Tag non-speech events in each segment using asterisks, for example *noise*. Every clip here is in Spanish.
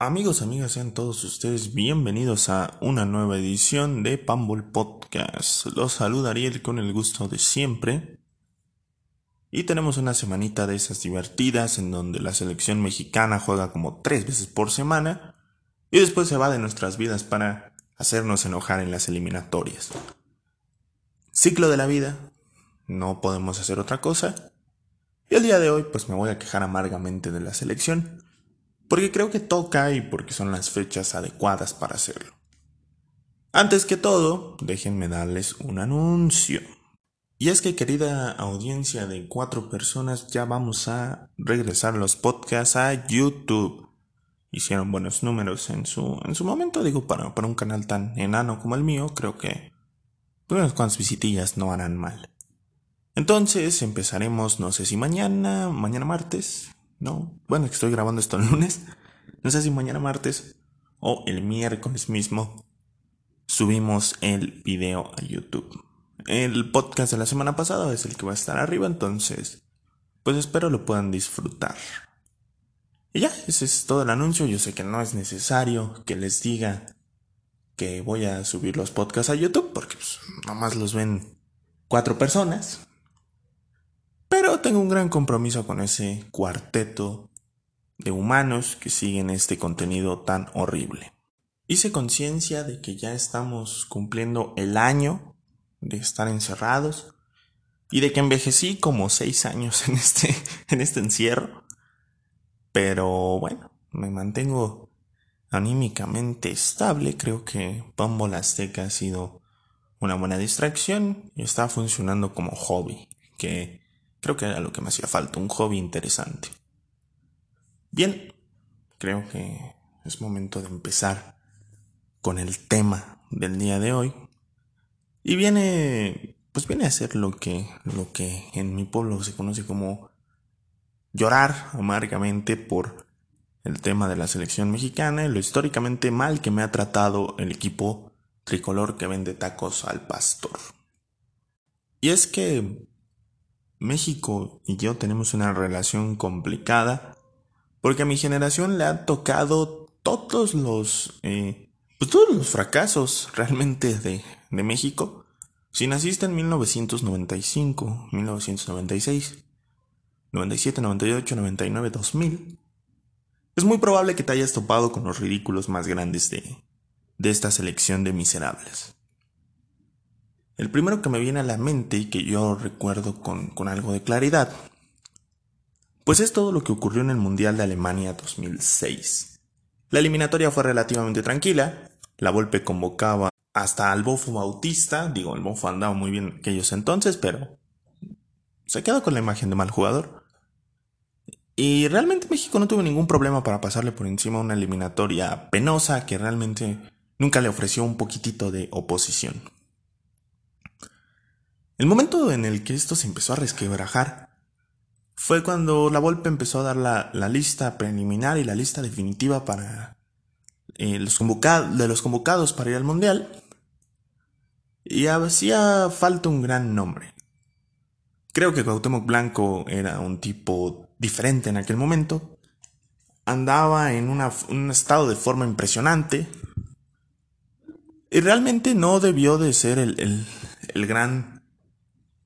Amigos, amigas, sean todos ustedes bienvenidos a una nueva edición de Pambol Podcast. Los saluda Ariel con el gusto de siempre. Y tenemos una semanita de esas divertidas en donde la selección mexicana juega como tres veces por semana y después se va de nuestras vidas para hacernos enojar en las eliminatorias. Ciclo de la vida, no podemos hacer otra cosa. Y el día de hoy pues me voy a quejar amargamente de la selección porque creo que toca y porque son las fechas adecuadas para hacerlo. Antes que todo, déjenme darles un anuncio. Y es que querida audiencia de cuatro personas, ya vamos a regresar los podcasts a YouTube. Hicieron buenos números en su, en su momento, digo, para, para un canal tan enano como el mío, creo que unas cuantas visitillas no harán mal. Entonces empezaremos, no sé si mañana, mañana martes, no, bueno, estoy grabando esto el lunes. No sé si mañana martes o el miércoles mismo subimos el video a YouTube. El podcast de la semana pasada es el que va a estar arriba, entonces, pues espero lo puedan disfrutar. Y ya, ese es todo el anuncio. Yo sé que no es necesario que les diga que voy a subir los podcasts a YouTube, porque pues, nomás los ven cuatro personas. Pero tengo un gran compromiso con ese cuarteto de humanos que siguen este contenido tan horrible. Hice conciencia de que ya estamos cumpliendo el año de estar encerrados y de que envejecí como seis años en este, *laughs* en este encierro. Pero bueno, me mantengo anímicamente estable. Creo que Pombo Azteca ha sido una buena distracción y está funcionando como hobby. Que Creo que era lo que me hacía falta, un hobby interesante. Bien, creo que es momento de empezar con el tema del día de hoy. Y viene, pues viene a ser lo que, lo que en mi pueblo se conoce como llorar amargamente por el tema de la selección mexicana y lo históricamente mal que me ha tratado el equipo tricolor que vende tacos al pastor. Y es que México y yo tenemos una relación complicada porque a mi generación le ha tocado todos los, eh, pues todos los fracasos *laughs* realmente de, de México. Si naciste en 1995, 1996, 97, 98, 99, 2000, es muy probable que te hayas topado con los ridículos más grandes de, de esta selección de miserables. El primero que me viene a la mente y que yo recuerdo con, algo de claridad, pues es todo lo que ocurrió en el Mundial de Alemania 2006. La eliminatoria fue relativamente tranquila, la Volpe convocaba hasta al Bofo Bautista, digo, el Bofo andaba muy bien aquellos entonces, pero se quedó con la imagen de mal jugador. Y realmente México no tuvo ningún problema para pasarle por encima una eliminatoria penosa que realmente nunca le ofreció un poquitito de oposición. El momento en el que esto se empezó a resquebrajar fue cuando la Volpe empezó a dar la, lista preliminar y la lista definitiva para eh, los de los convocados para ir al Mundial. Y hacía falta un gran nombre. Creo que Cuauhtémoc Blanco era un tipo diferente en aquel momento. Andaba en un estado de forma impresionante. Y realmente no debió de ser el, el gran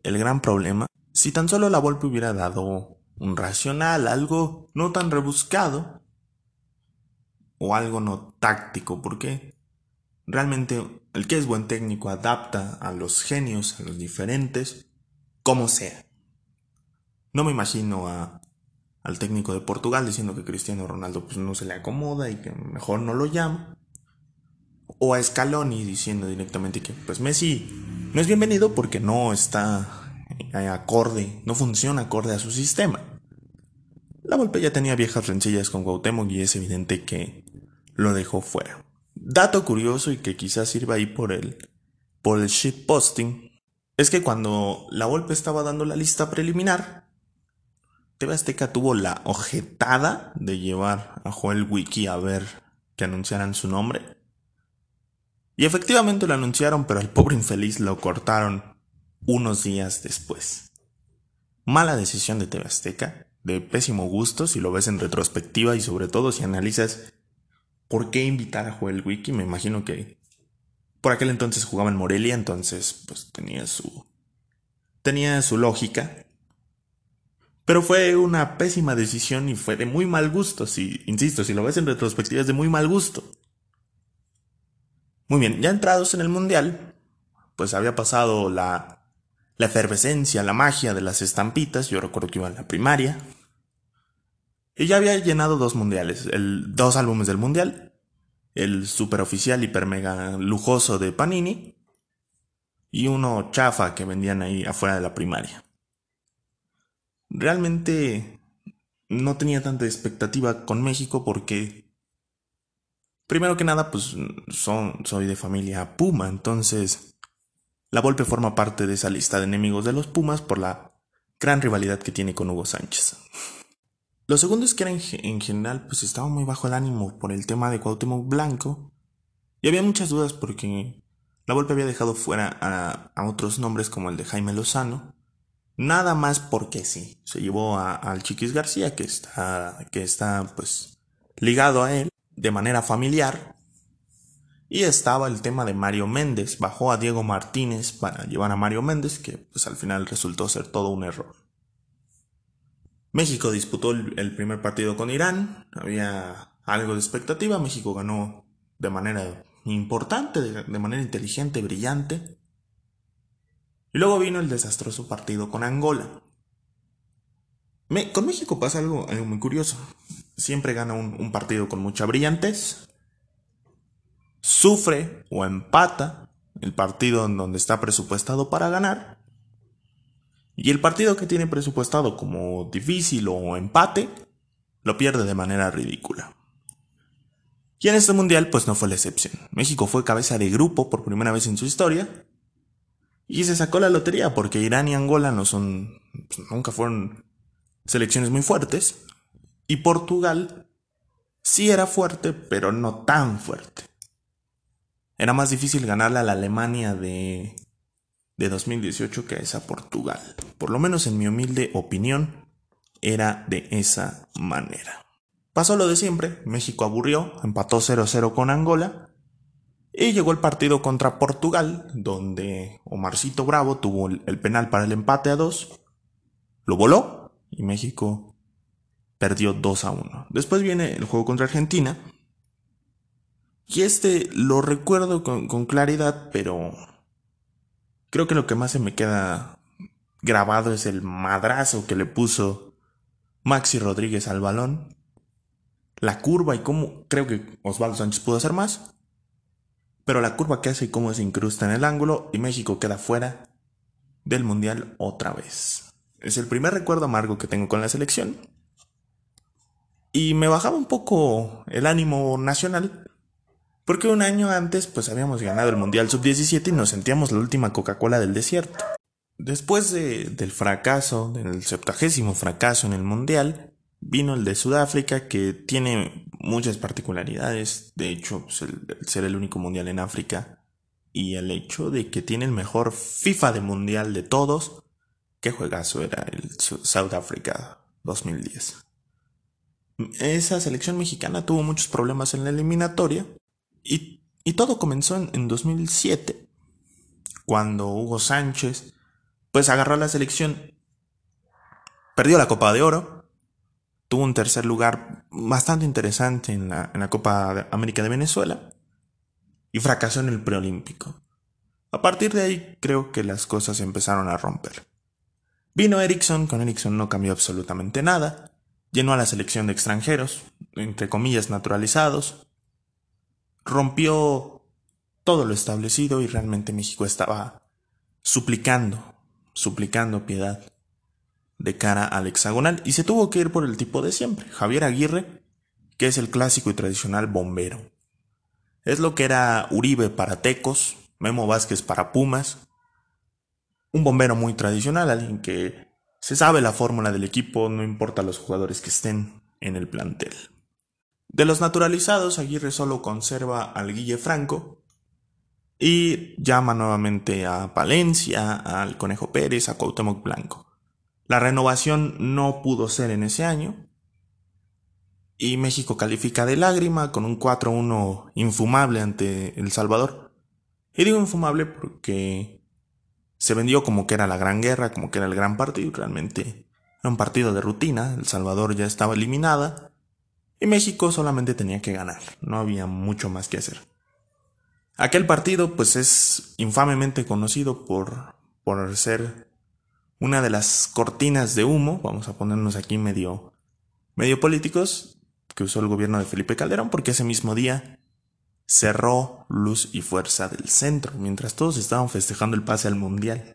el gran problema, si tan solo la Volpe hubiera dado un racional, algo no tan rebuscado, o algo no táctico, porque realmente el que es buen técnico adapta a los genios, a los diferentes, como sea. No me imagino a, al técnico de Portugal diciendo que Cristiano Ronaldo pues, no se le acomoda y que mejor no lo llama. O a Scaloni diciendo directamente que pues Messi no es bienvenido porque no está eh, acorde, no funciona acorde a su sistema. La Volpe ya tenía viejas rencillas con Cuauhtémoc y es evidente que lo dejó fuera. Dato curioso y que quizás sirva ahí por el, por el shitposting, es que cuando la Volpe estaba dando la lista preliminar, TV Azteca tuvo la ojetada de llevar a Joel Wiki a ver que anunciaran su nombre y efectivamente lo anunciaron, pero al pobre infeliz lo cortaron unos días después. Mala decisión de TV Azteca, de pésimo gusto si lo ves en retrospectiva y sobre todo si analizas por qué invitar a Joel Wiki. Me imagino que por aquel entonces jugaba en Morelia, entonces pues tenía su tenía su lógica. Pero fue una pésima decisión y fue de muy mal gusto, si insisto, si lo ves en retrospectiva es de muy mal gusto. Muy bien, ya entrados en el mundial, pues había pasado la la efervescencia, la magia de las estampitas, yo recuerdo que iba en la primaria, y ya había llenado dos mundiales, el, dos álbumes del mundial, el super oficial hiper mega lujoso de Panini y uno chafa que vendían ahí afuera de la primaria. Realmente no tenía tanta expectativa con México porque primero que nada pues son, soy de familia Puma, entonces la Volpe forma parte de esa lista de enemigos de los Pumas por la gran rivalidad que tiene con Hugo Sánchez. Lo segundo es que era en, general, pues estaba muy bajo el ánimo por el tema de Cuauhtémoc Blanco. Y había muchas dudas porque la Volpe había dejado fuera a, otros nombres como el de Jaime Lozano. Nada más porque sí. Se llevó al Chiquis García, que está, que está pues ligado a él de manera familiar. Y estaba el tema de Mario Méndez. Bajó a Diego Martínez para llevar a Mario Méndez, que pues al final resultó ser todo un error. México disputó el primer partido con Irán, había algo de expectativa, México ganó de manera importante, de manera inteligente, brillante. Y luego vino el desastroso partido con Angola. con México pasa algo, muy curioso. Siempre gana un partido con mucha brillantez, sufre o empata el partido en donde está presupuestado para ganar y el partido que tiene presupuestado como difícil o empate, lo pierde de manera ridícula. Y en este mundial pues no fue la excepción. México fue cabeza de grupo por primera vez en su historia y se sacó la lotería porque Irán y Angola no son pues, nunca fueron selecciones muy fuertes y Portugal sí era fuerte, pero no tan fuerte. Era más difícil ganarle a la Alemania de de 2018 que a Portugal. Por lo menos en mi humilde opinión, era de esa manera. Pasó lo de siempre, México aburrió, empató 0-0 con Angola y llegó el partido contra Portugal, donde Omarcito Bravo tuvo el penal para el empate a 2, lo voló y México perdió 2 a 1. Después viene el juego contra Argentina. Y este lo recuerdo con, con claridad, pero Creo que lo que más se me queda grabado es el madrazo que le puso Maxi Rodríguez al balón. La curva y cómo creo que Osvaldo Sánchez pudo hacer más. Pero la curva que hace y cómo se incrusta en el ángulo y México queda fuera del Mundial otra vez. Es el primer recuerdo amargo que tengo con la selección. Y me bajaba un poco el ánimo nacional porque un año antes pues habíamos ganado el Mundial Sub-17 y nos sentíamos la última Coca-Cola del desierto. Después del fracaso, del septagésimo fracaso en el Mundial, vino el de Sudáfrica que tiene muchas particularidades. De hecho, pues, el, ser el único Mundial en África y el hecho de que tiene el mejor FIFA de Mundial de todos. ¿Qué juegazo era el South Africa 2010? Esa selección mexicana tuvo muchos problemas en la eliminatoria y, todo comenzó en, 2007, cuando Hugo Sánchez pues agarró la selección, perdió la Copa de Oro, tuvo un tercer lugar bastante interesante en la, en la Copa América de Venezuela y fracasó en el preolímpico. A partir de ahí creo que las cosas empezaron a romper. Vino Ericsson, con Ericsson no cambió absolutamente nada, llenó a la selección de extranjeros, entre comillas naturalizados, rompió todo lo establecido y realmente México estaba suplicando, suplicando piedad de cara al hexagonal y se tuvo que ir por el tipo de siempre, Javier Aguirre, que es el clásico y tradicional bombero. Es lo que era Uribe para Tecos, Memo Vázquez para Pumas, un bombero muy tradicional, alguien que se sabe la fórmula del equipo, no importa los jugadores que estén en el plantel. De los naturalizados, Aguirre solo conserva al Guille Franco y llama nuevamente a Palencia, al Conejo Pérez, a Cuauhtémoc Blanco. La renovación no pudo ser en ese año y México califica de lágrima con un 4-1 infumable ante El Salvador. Y digo infumable porque se vendió como que era la gran guerra, como que era el gran partido, realmente era un partido de rutina, El Salvador ya estaba eliminada y México solamente tenía que ganar, no había mucho más que hacer. Aquel partido pues es infamemente conocido por, por ser una de las cortinas de humo, vamos a ponernos aquí medio, medio políticos, que usó el gobierno de Felipe Calderón, porque ese mismo día cerró luz y fuerza del centro, mientras todos estaban festejando el pase al mundial.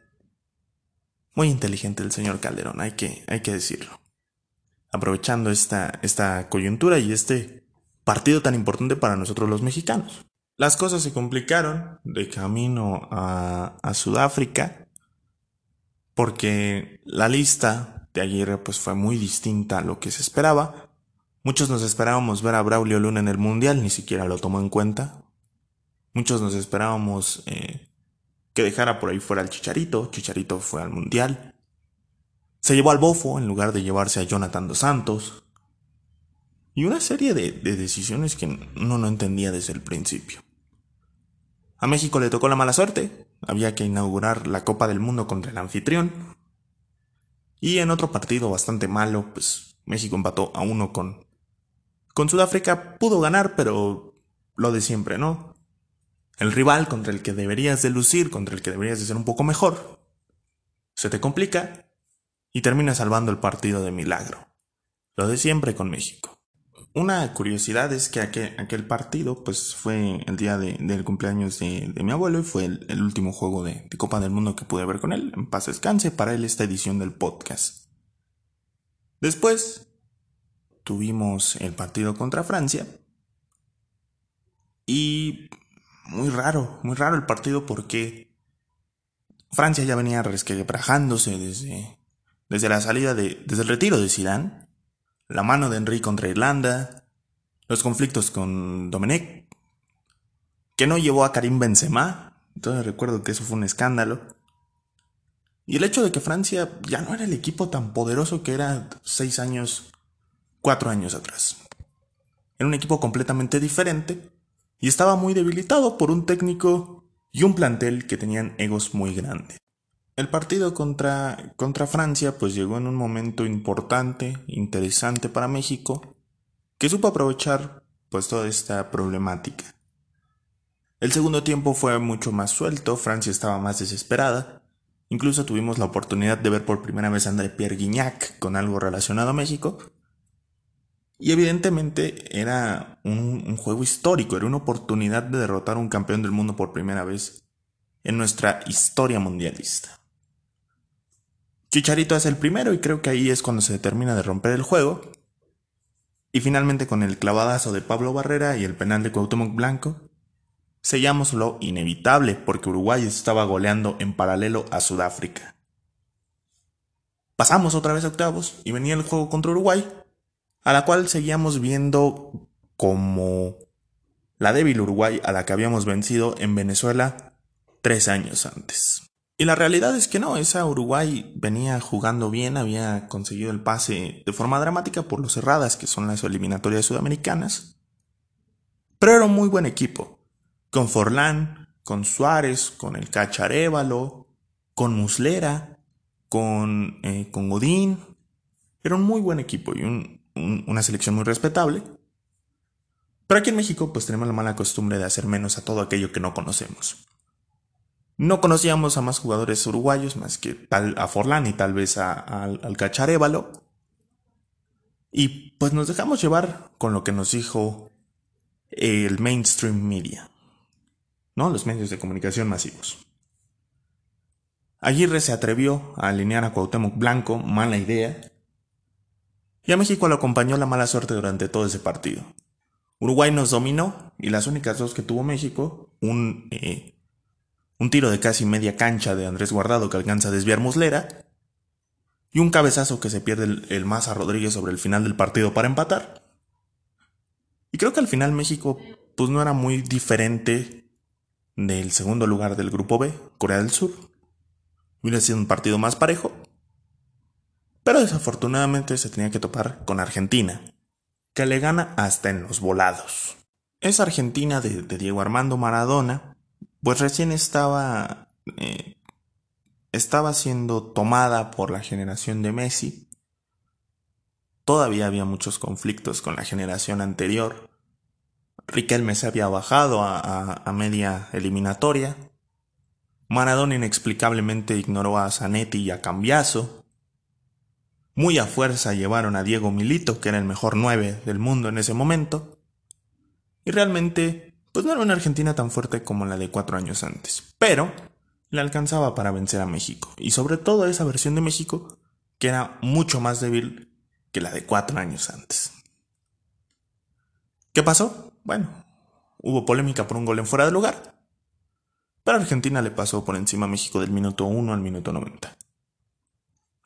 Muy inteligente el señor Calderón, hay que, hay que decirlo. Aprovechando esta, esta coyuntura y este partido tan importante para nosotros los mexicanos. Las cosas se complicaron de camino a, Sudáfrica porque la lista de Aguirre pues fue muy distinta a lo que se esperaba Muchos nos esperábamos ver a Braulio Luna en el Mundial, ni siquiera lo tomó en cuenta. Muchos nos esperábamos eh, que dejara por ahí fuera al Chicharito. Chicharito fue al Mundial. Se llevó al Bofo en lugar de llevarse a Jonathan dos Santos. Y una serie de, de decisiones que uno no entendía desde el principio. A México le tocó la mala suerte. Había que inaugurar la Copa del Mundo contra el anfitrión. Y en otro partido bastante malo, pues México empató a uno con con Sudáfrica pudo ganar, pero lo de siempre, ¿no? El rival contra el que deberías de lucir, contra el que deberías de ser un poco mejor, se te complica y termina salvando el partido de milagro. Lo de siempre con México. Una curiosidad es que aquel, partido pues fue el día del cumpleaños de, mi abuelo y fue el, último juego de, de, Copa del Mundo que pude ver con él. En paz descanse para él esta edición del podcast. Después tuvimos el partido contra Francia. Y muy raro, muy raro el partido porque Francia ya venía resquebrajándose desde, desde la salida de, desde el retiro de Zidane, la mano de Henry contra Irlanda, los conflictos con Domenech, que no llevó a Karim Benzema, entonces recuerdo que eso fue un escándalo. Y el hecho de que Francia ya no era el equipo tan poderoso que era seis años cuatro años atrás. Era un equipo completamente diferente y estaba muy debilitado por un técnico y un plantel que tenían egos muy grandes. El partido contra, contra Francia pues llegó en un momento importante, interesante para México, que supo aprovechar pues toda esta problemática. El segundo tiempo fue mucho más suelto, Francia estaba más desesperada, incluso tuvimos la oportunidad de ver por primera vez a André Pierre Guignac con algo relacionado a México, y evidentemente era un, juego histórico, era una oportunidad de derrotar a un campeón del mundo por primera vez en nuestra historia mundialista. Chicharito es el primero y creo que ahí es cuando se termina de romper el juego. Y finalmente con el clavadazo de Pablo Barrera y el penal de Cuauhtémoc Blanco, sellamos lo inevitable porque Uruguay estaba goleando en paralelo a Sudáfrica. Pasamos otra vez a octavos y venía el juego contra Uruguay a la cual seguíamos viendo como la débil Uruguay a la que habíamos vencido en Venezuela tres años antes. Y la realidad es que no, esa Uruguay venía jugando bien, había conseguido el pase de forma dramática por lo cerradas que son las eliminatorias sudamericanas. Pero era un muy buen equipo, con Forlán, con Suárez, con el Cacharévalo, con Muslera, con, eh, con Godín. Era un muy buen equipo y un, una selección muy respetable. Pero aquí en México pues tenemos la mala costumbre de hacer menos a todo aquello que no conocemos. No conocíamos a más jugadores uruguayos más que tal, a Forlán y tal vez al Cacharévalo. Y pues nos dejamos llevar con lo que nos dijo el mainstream media, ¿no? Los medios de comunicación masivos. Aguirre se atrevió a alinear a Cuauhtémoc Blanco, mala idea, y a México lo acompañó la mala suerte durante todo ese partido. Uruguay nos dominó y las únicas dos que tuvo México, un, eh, un tiro de casi media cancha de Andrés Guardado que alcanza a desviar Muslera y un cabezazo que se pierde el, el Maza Rodríguez sobre el final del partido para empatar. Y creo que al final México pues no era muy diferente del segundo lugar del grupo B, Corea del Sur. Hubiera sido un partido más parejo, pero desafortunadamente se tenía que topar con Argentina, que le gana hasta en los volados. Esa Argentina de, Diego Armando Maradona, pues recién estaba, eh, estaba siendo tomada por la generación de Messi. Todavía había muchos conflictos con la generación anterior. Riquelme se había bajado a media eliminatoria. Maradona inexplicablemente ignoró a Zanetti y a Cambiaso. Muy a fuerza llevaron a Diego Milito, que era el mejor nueve del mundo en ese momento. Y realmente, pues no era una Argentina tan fuerte como la de cuatro años antes. Pero le alcanzaba para vencer a México. Y sobre todo esa versión de México, que era mucho más débil que la de cuatro años antes. ¿Qué pasó? Bueno, hubo polémica por un gol en fuera de lugar. Pero Argentina le pasó por encima a México del minuto 1 al minuto 90.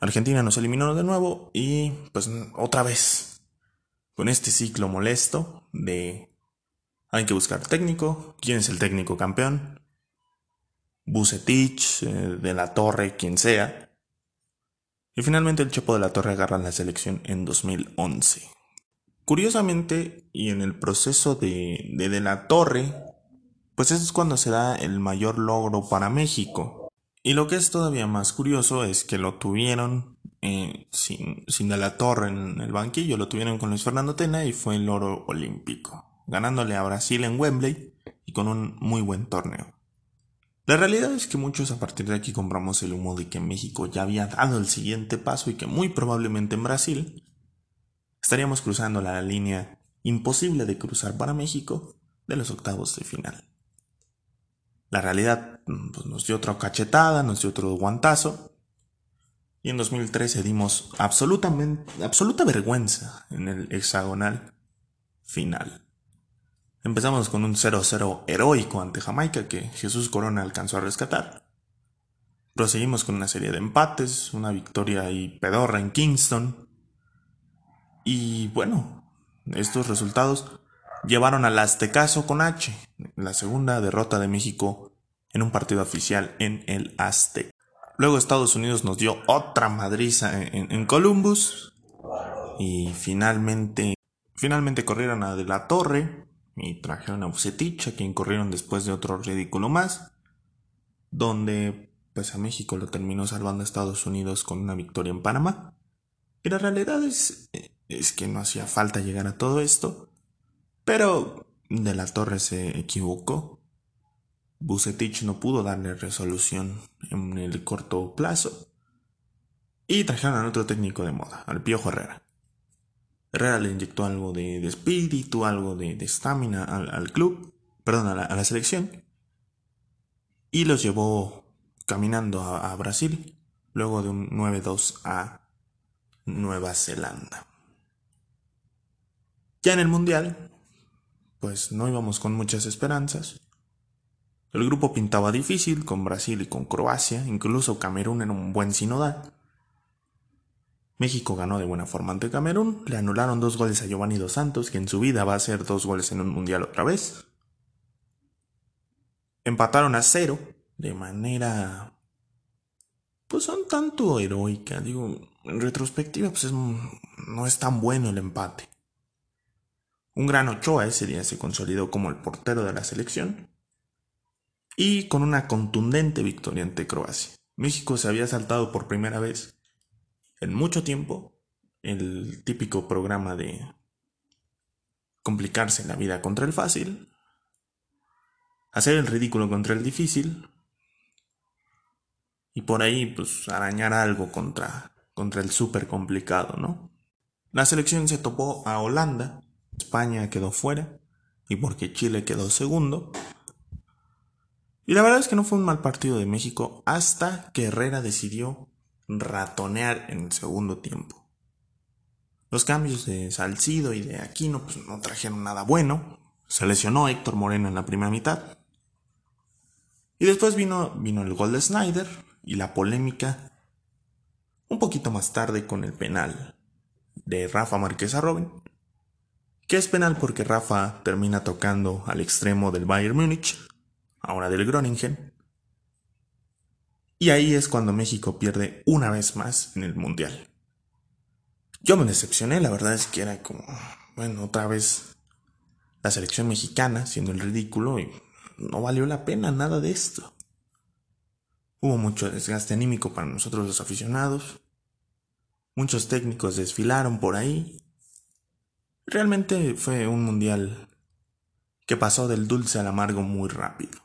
Argentina nos eliminó de nuevo y pues otra vez con este ciclo molesto de hay que buscar técnico, quién es el técnico campeón, Bucetich, eh, de la Torre, quien sea. Y finalmente el Chepo de la Torre agarra la selección en 2011. Curiosamente, y en el proceso de, de, de la Torre, pues eso es cuando se da el mayor logro para México. Y lo que es todavía más curioso es que lo tuvieron eh, sin, sin de la torre en el banquillo, lo tuvieron con Luis Fernando Tena y fue el oro olímpico, ganándole a Brasil en Wembley y con un muy buen torneo. La realidad es que muchos a partir de aquí compramos el humo de que México ya había dado el siguiente paso y que muy probablemente en Brasil estaríamos cruzando la línea imposible de cruzar para México de los octavos de final. La realidad mm, pues, nos dio otra cachetada, nos dio otro guantazo. Y en 2013 dimos absolutamente, absoluta vergüenza en el hexagonal final. Empezamos con un 0-0 heroico ante Jamaica que Jesús Corona alcanzó a rescatar. Proseguimos con una serie de empates, una victoria y pedorra en Kingston. Y bueno, estos resultados llevaron al Aztecaso con H, la segunda derrota de México en un partido oficial en el Aztec. Luego Estados Unidos nos dio otra madriza en, Columbus y finalmente, finalmente corrieron a De la Torre y trajeron a Bucetich, a quien corrieron después de otro ridículo más, donde pues a México lo terminó salvando a Estados Unidos con una victoria en Panamá. Y la realidad es, es que no hacía falta llegar a todo esto, pero De la Torre se equivocó. Bucetich no pudo darle resolución en el corto plazo. Y trajeron al otro técnico de moda, al Piojo Herrera. Herrera le inyectó algo de, espíritu, algo de estamina al, club, perdón, a la, selección. Y los llevó caminando a Brasil, luego de un 9-2 a Nueva Zelanda. Ya en el Mundial, pues no íbamos con muchas esperanzas. El grupo pintaba difícil con Brasil y con Croacia, incluso Camerún en un buen sinodal. México ganó de buena forma ante Camerún, le anularon dos goles a Giovanni Dos Santos, que en su vida va a hacer dos goles en un mundial otra vez. Empataron a cero, de manera pues un tanto heroica. Digo, en retrospectiva, pues no es tan bueno el empate. Un gran Ochoa ese día se consolidó como el portero de la selección y con una contundente victoria ante Croacia. México se había saltado por primera vez en mucho tiempo el típico programa de complicarse la vida contra el fácil, hacer el ridículo contra el difícil y por ahí pues arañar algo contra, contra el súper complicado, ¿no? La selección se topó a Holanda España quedó fuera y porque Chile quedó segundo. Y la verdad es que no fue un mal partido de México hasta que Herrera decidió ratonear en el segundo tiempo. Los cambios de Salcido y de Aquino pues, no trajeron nada bueno. Se lesionó Héctor Moreno en la primera mitad. Y después vino, vino el gol de Snyder y la polémica un poquito más tarde con el penal de Rafa Márquez a Robin que es penal porque Rafa termina tocando al extremo del Bayern Múnich, ahora del Groningen. Y ahí es cuando México pierde una vez más en el Mundial. Yo me decepcioné, la verdad es que era como, bueno, otra vez la selección mexicana siendo el ridículo y no valió la pena nada de esto. Hubo mucho desgaste anímico para nosotros los aficionados. Muchos técnicos desfilaron por ahí. Realmente fue un mundial que pasó del dulce al amargo muy rápido.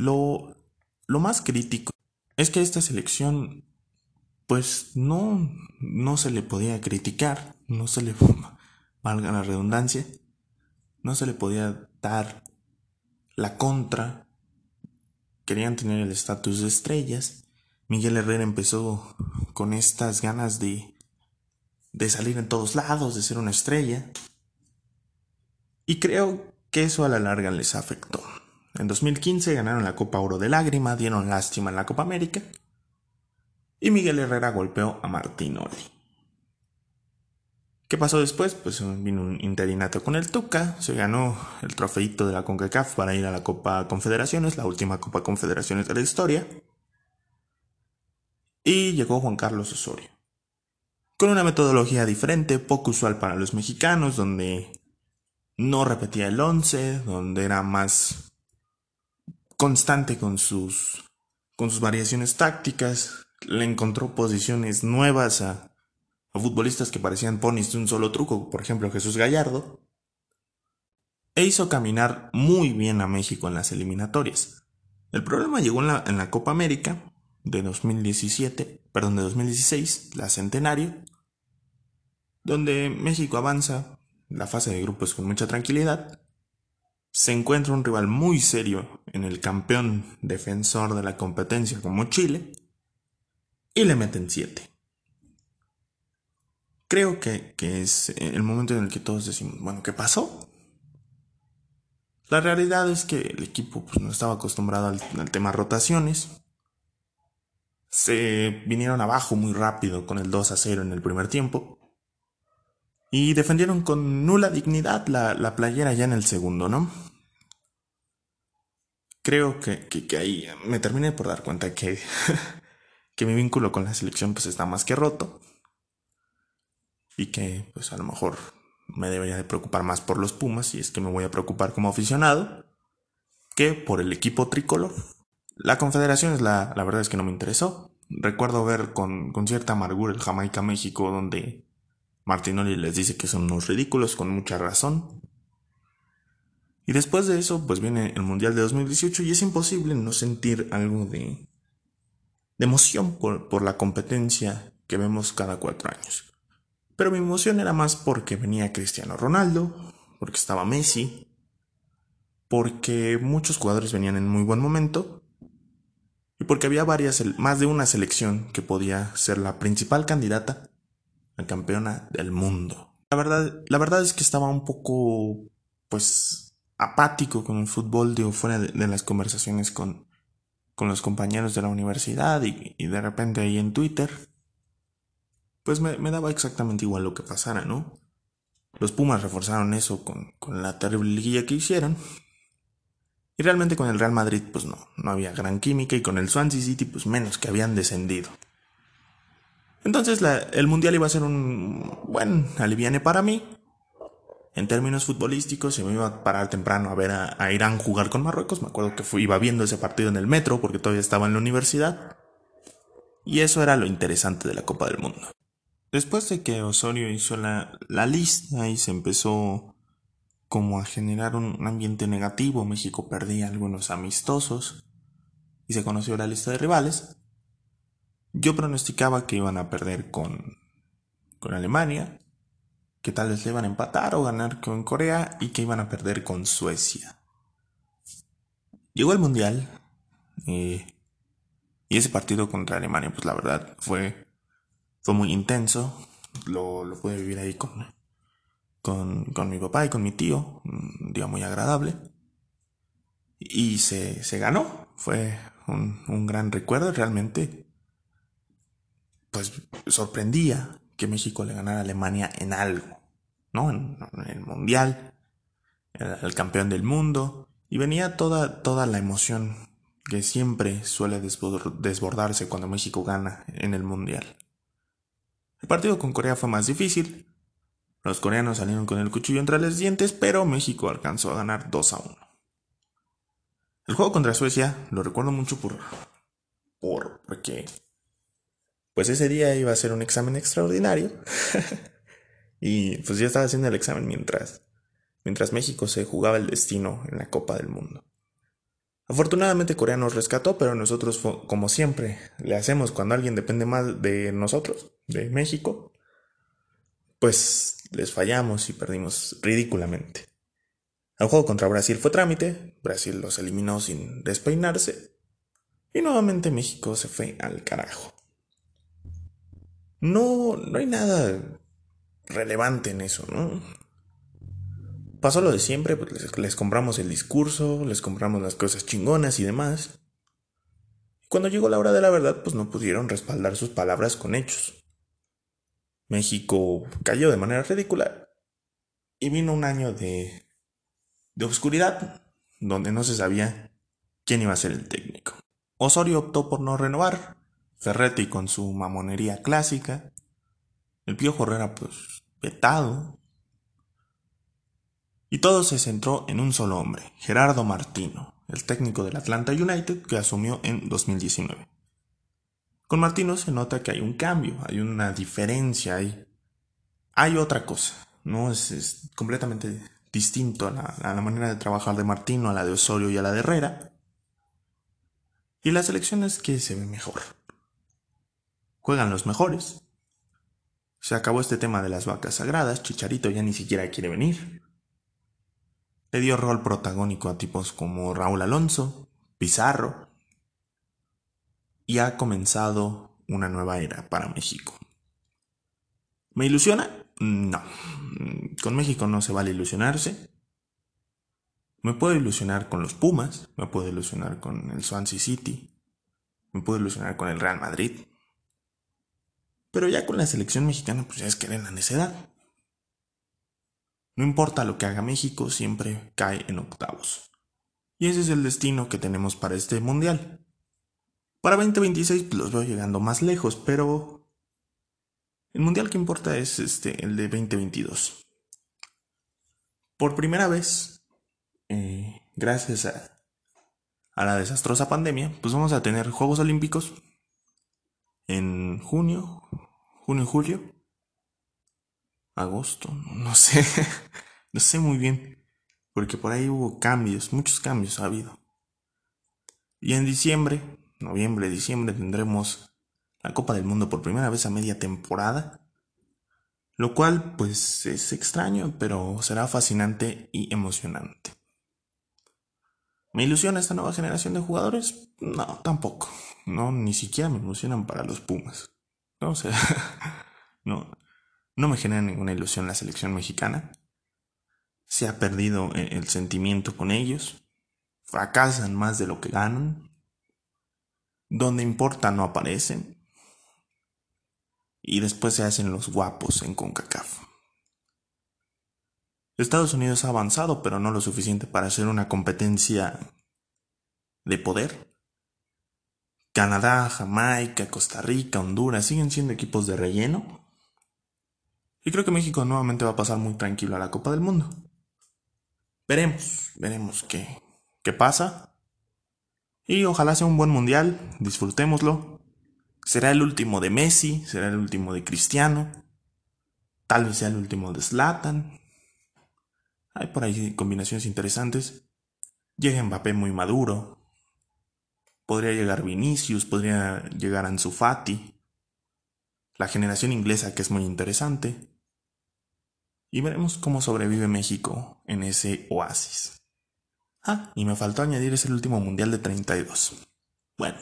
Lo, lo más crítico es que esta selección pues no, no se le podía criticar, no se le, *laughs* valga la redundancia, no se le podía dar la contra. Querían tener el estatus de estrellas. Miguel Herrera empezó con estas ganas de, de salir en todos lados, de ser una estrella. Y creo que eso a la larga les afectó. En 2015 ganaron la Copa Oro de Lágrima, dieron lástima en la Copa América y Miguel Herrera golpeó a Martinoli. ¿Qué pasó después? Pues vino un interinato con el Tuca, se ganó el trofeito de la CONCACAF para ir a la Copa Confederaciones, la última Copa Confederaciones de la historia. Y llegó Juan Carlos Osorio. Con una metodología diferente, poco usual para los mexicanos, donde no repetía el 11, donde era más constante con sus, con sus variaciones tácticas, le encontró posiciones nuevas a, futbolistas que parecían ponis de un solo truco, por ejemplo Jesús Gallardo, e hizo caminar muy bien a México en las eliminatorias. El problema llegó en la, en la Copa América de 2017, perdón, de 2016, la Centenario, donde México avanza la fase de grupos con mucha tranquilidad, se encuentra un rival muy serio en el campeón defensor de la competencia como Chile, y le meten 7. Creo que, es el momento en el que todos decimos, bueno, ¿qué pasó? La realidad es que el equipo pues, no estaba acostumbrado al, al tema rotaciones. Se vinieron abajo muy rápido con el 2 a 0 en el primer tiempo. Y defendieron con nula dignidad la, la playera ya en el segundo, ¿no? Creo que, que, que ahí me terminé por dar cuenta que *laughs* que mi vínculo con la selección pues está más que roto y que pues a lo mejor me debería de preocupar más por los Pumas y es que me voy a preocupar como aficionado que por el equipo tricolor. La confederación es la, la verdad es que no me interesó. Recuerdo ver con, con cierta amargura el Jamaica México donde Martinoli les dice que son unos ridículos con mucha razón. Y después de eso pues viene el Mundial de 2018 y es imposible no sentir algo de, de emoción por, la competencia que vemos cada cuatro años. Pero mi emoción era más porque venía Cristiano Ronaldo, porque estaba Messi, porque muchos jugadores venían en muy buen momento y porque había varias, más de una selección que podía ser la principal candidata campeona del mundo. La verdad, la verdad es que estaba un poco, pues, apático con el fútbol, fuera de las conversaciones con, con los compañeros de la universidad y, de repente ahí en Twitter, pues me, daba exactamente igual lo que pasara, ¿no? Los Pumas reforzaron eso con, la terrible liguilla que hicieron. Y realmente con el Real Madrid pues no, no había gran química y con el Swansea City pues menos que habían descendido. Entonces el Mundial iba a ser un buen aliviane para mí, en términos futbolísticos, se me iba a parar temprano a ver a, Irán jugar con Marruecos. Me acuerdo que iba viendo ese partido en el metro porque todavía estaba en la universidad. Y eso era lo interesante de la Copa del Mundo. Después de que Osorio hizo la, la lista y se empezó como a generar un ambiente negativo, México perdía algunos amistosos y se conoció la lista de rivales, yo pronosticaba que iban a perder con, con Alemania, que tal vez le iban a empatar o ganar con Corea y que iban a perder con Suecia. Llegó el Mundial eh, y ese partido contra Alemania, pues la verdad fue, fue muy intenso. Lo, lo pude vivir ahí con, con, con, mi papá y con mi tío, un día muy agradable. Y se, se ganó, fue un, un gran recuerdo, realmente pues sorprendía que México le ganara a Alemania en algo, ¿no? En, el Mundial, el campeón del mundo, y venía toda, toda la emoción que siempre suele desbordarse cuando México gana en el Mundial. El partido con Corea fue más difícil. Los coreanos salieron con el cuchillo entre los dientes, pero México alcanzó a ganar 2 a 1. El juego contra Suecia lo recuerdo mucho por, por porque pues ese día iba a ser un examen extraordinario *laughs* y pues yo estaba haciendo el examen mientras mientras México se jugaba el destino en la Copa del Mundo. Afortunadamente Corea nos rescató, pero nosotros, como siempre, le hacemos cuando alguien depende más de nosotros, de México, pues les fallamos y perdimos ridículamente. El juego contra Brasil fue trámite, Brasil los eliminó sin despeinarse, y nuevamente México se fue al carajo. No, no hay nada relevante en eso, ¿no? pasó lo de siempre, pues les, compramos el discurso, les compramos las cosas chingonas y demás. Cuando llegó la hora de la verdad, pues no pudieron respaldar sus palabras con hechos. México cayó de manera ridícula y vino un año de, de oscuridad donde no se sabía quién iba a ser el técnico. Osorio optó por no renovar, Ferretti con su mamonería clásica, el Piojo Herrera pues vetado, y todo se centró en un solo hombre, Gerardo Martino, el técnico del Atlanta United que asumió en 2019. Con Martino se nota que hay un cambio, hay una diferencia, hay, hay otra cosa, ¿no? Es, completamente distinto a la, a la, manera de trabajar de Martino, a la de Osorio y a la de Herrera. Y la selección es que se ve mejor. Juegan los mejores. Se acabó este tema de las vacas sagradas, Chicharito ya ni siquiera quiere venir. Le dio rol protagónico a tipos como Raúl Alonso, Pizarro, y ha comenzado una nueva era para México. ¿Me ilusiona? No. Con México no se vale ilusionarse. Me puedo ilusionar con los Pumas, me puedo ilusionar con el Swansea City, me puedo ilusionar con el Real Madrid. Pero ya con la selección mexicana, pues ya es que era la necedad. No importa lo que haga México, siempre cae en octavos. Y ese es el destino que tenemos para este mundial. Para 2026 pues, los veo llegando más lejos, pero el mundial que importa es este, el de 2022. Por primera vez, eh, gracias a, a la desastrosa pandemia, pues vamos a tener Juegos Olímpicos en junio, junio julio agosto, no sé, *laughs* no sé muy bien, porque por ahí hubo cambios, muchos cambios ha habido. Y en diciembre, noviembre, diciembre tendremos la Copa del Mundo por primera vez a media temporada, lo cual pues es extraño, pero será fascinante y emocionante. ¿Me ilusiona esta nueva generación de jugadores? No, tampoco. No, ni siquiera me ilusionan para los Pumas. No, o sea, *laughs* no, no me genera ninguna ilusión la selección mexicana. Se ha perdido e-, el sentimiento con ellos. Fracasan más de lo que ganan. Donde importa no aparecen. Y después se hacen los guapos en CONCACAF. Estados Unidos ha avanzado, pero no lo suficiente para hacer una competencia de poder. Canadá, Jamaica, Costa Rica, Honduras siguen siendo equipos de relleno y creo que México nuevamente va a pasar muy tranquilo a la Copa del Mundo. Veremos, veremos qué, qué pasa. Y ojalá sea un buen mundial, disfrutémoslo. Será el último de Messi, será el último de Cristiano. Tal vez sea el último de Zlatan. Hay por ahí combinaciones interesantes. Llega Mbappé muy maduro. Podría llegar Vinicius, podría llegar Ansu Fati. La generación inglesa que es muy interesante y veremos cómo sobrevive México en ese oasis. Ah, y me faltó añadir ese último mundial de 32. Bueno,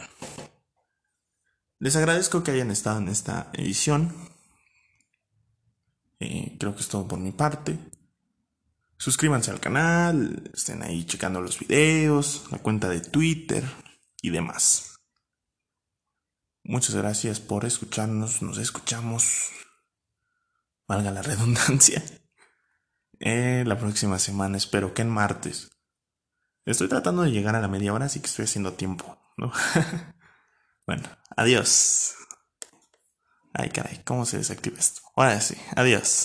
les agradezco que hayan estado en esta edición. Eh, creo que es todo por mi parte. Suscríbanse al canal, estén ahí checando los videos, la cuenta de Twitter y demás. Muchas gracias por escucharnos, nos escuchamos valga la *laughs* redundancia, eh, la próxima semana, espero que en martes. Estoy tratando de llegar a la media hora, así que estoy haciendo tiempo, ¿no? *laughs* bueno, adiós. Ay, caray, ¿cómo se desactiva esto? Ahora sí, adiós.